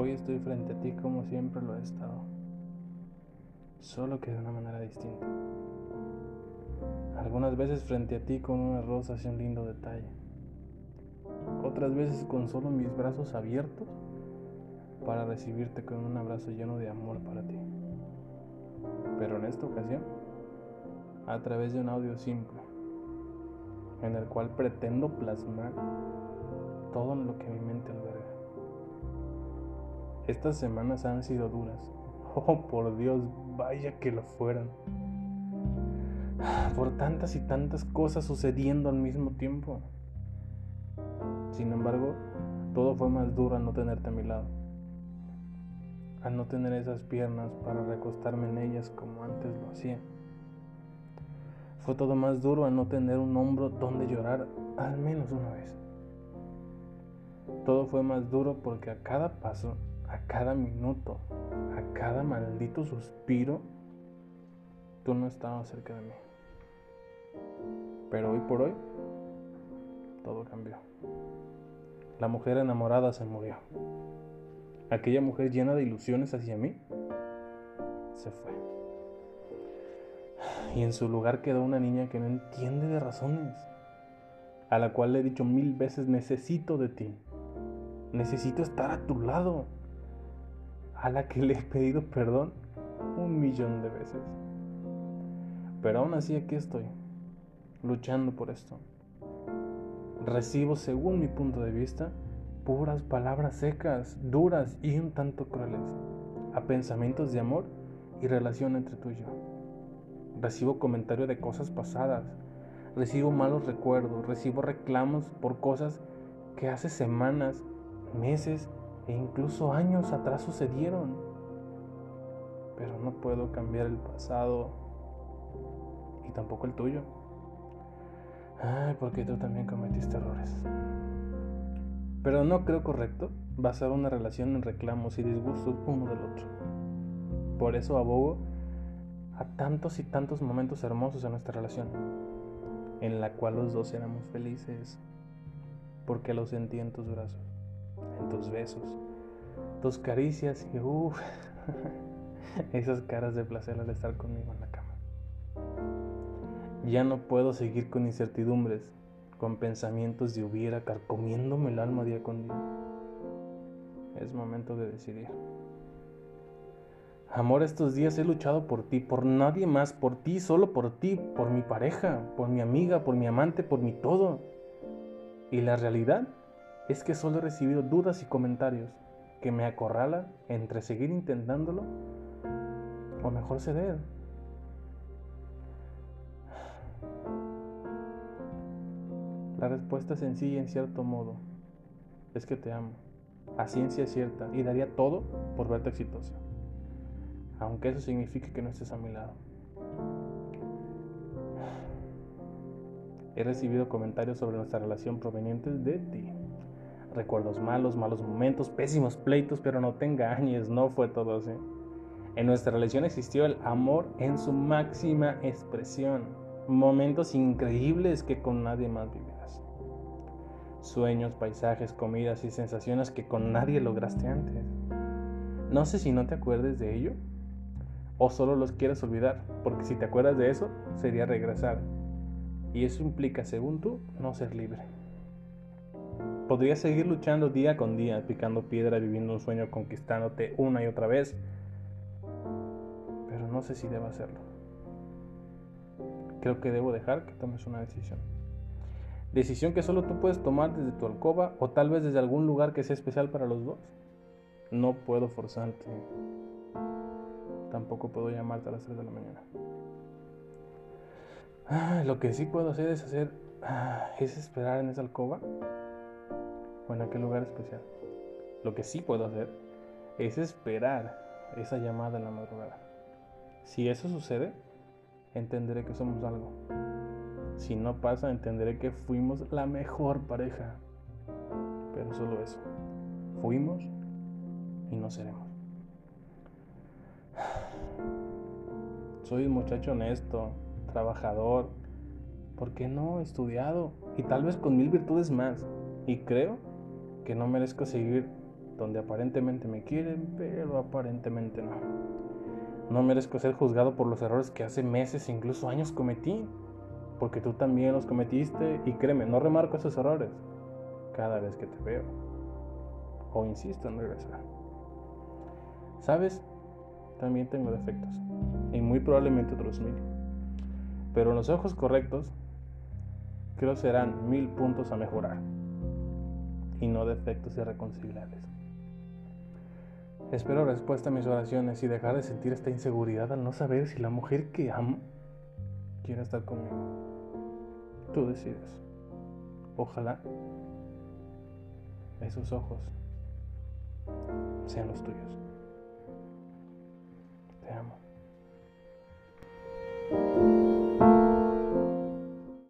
Hoy estoy frente a ti como siempre lo he estado, solo que de una manera distinta. Algunas veces frente a ti con una rosa y un lindo detalle. Otras veces con solo mis brazos abiertos para recibirte con un abrazo lleno de amor para ti. Pero en esta ocasión, a través de un audio simple, en el cual pretendo plasmar todo lo que mi mente alberga. Estas semanas han sido duras. Oh, por Dios, vaya que lo fueran. Por tantas y tantas cosas sucediendo al mismo tiempo. Sin embargo, todo fue más duro al no tenerte a mi lado. Al no tener esas piernas para recostarme en ellas como antes lo hacía. Fue todo más duro al no tener un hombro donde llorar al menos una vez. Todo fue más duro porque a cada paso a cada minuto, a cada maldito suspiro, tú no estabas cerca de mí. Pero hoy por hoy, todo cambió. La mujer enamorada se murió. Aquella mujer llena de ilusiones hacia mí se fue. Y en su lugar quedó una niña que no entiende de razones, a la cual le he dicho mil veces, necesito de ti, necesito estar a tu lado a la que le he pedido perdón un millón de veces. Pero aún así aquí estoy, luchando por esto. Recibo, según mi punto de vista, puras palabras secas, duras y un tanto crueles, a pensamientos de amor y relación entre tú y yo. Recibo comentarios de cosas pasadas, recibo malos recuerdos, recibo reclamos por cosas que hace semanas, meses e incluso años atrás sucedieron. Pero no puedo cambiar el pasado y tampoco el tuyo. Ay, porque tú también cometiste errores. Pero no creo correcto basar una relación en reclamos y disgustos uno del otro. Por eso abogo a tantos y tantos momentos hermosos en nuestra relación, en la cual los dos éramos felices, porque los sentí en tus brazos en tus besos, tus caricias y uff, esas caras de placer al estar conmigo en la cama. Ya no puedo seguir con incertidumbres, con pensamientos de hubiera carcomiéndome el alma día con día. Es momento de decidir. Amor, estos días he luchado por ti, por nadie más, por ti, solo por ti, por mi pareja, por mi amiga, por mi amante, por mi todo. Y la realidad es que solo he recibido dudas y comentarios que me acorralan entre seguir intentándolo o mejor ceder. La respuesta sencilla en cierto modo. Es que te amo, a ciencia cierta, y daría todo por verte exitosa, aunque eso signifique que no estés a mi lado. He recibido comentarios sobre nuestra relación provenientes de ti recuerdos malos, malos momentos, pésimos pleitos, pero no te engañes, no fue todo así. En nuestra relación existió el amor en su máxima expresión, momentos increíbles que con nadie más vivirás. Sueños, paisajes, comidas y sensaciones que con nadie lograste antes. No sé si no te acuerdes de ello o solo los quieres olvidar, porque si te acuerdas de eso sería regresar. Y eso implica, según tú, no ser libre. Podría seguir luchando día con día, picando piedra, viviendo un sueño, conquistándote una y otra vez. Pero no sé si debo hacerlo. Creo que debo dejar que tomes una decisión. Decisión que solo tú puedes tomar desde tu alcoba o tal vez desde algún lugar que sea especial para los dos. No puedo forzarte. Tampoco puedo llamarte a las 3 de la mañana. Ah, lo que sí puedo hacer es hacer ah, es esperar en esa alcoba o en aquel lugar especial. Lo que sí puedo hacer es esperar esa llamada en la madrugada. Si eso sucede, entenderé que somos algo. Si no pasa, entenderé que fuimos la mejor pareja. Pero solo eso. Fuimos y no seremos. Soy un muchacho honesto, trabajador, ¿por qué no? Estudiado y tal vez con mil virtudes más. Y creo que no merezco seguir donde aparentemente me quieren, pero aparentemente no. No merezco ser juzgado por los errores que hace meses, incluso años cometí, porque tú también los cometiste y créeme, no remarco esos errores cada vez que te veo o insisto en regresar. ¿Sabes? También tengo defectos y muy probablemente otros mil. Pero los ojos correctos creo serán mil puntos a mejorar y no defectos irreconciliables. Espero respuesta a mis oraciones y dejar de sentir esta inseguridad al no saber si la mujer que amo quiere estar conmigo. Tú decides. Ojalá esos ojos sean los tuyos. Te amo.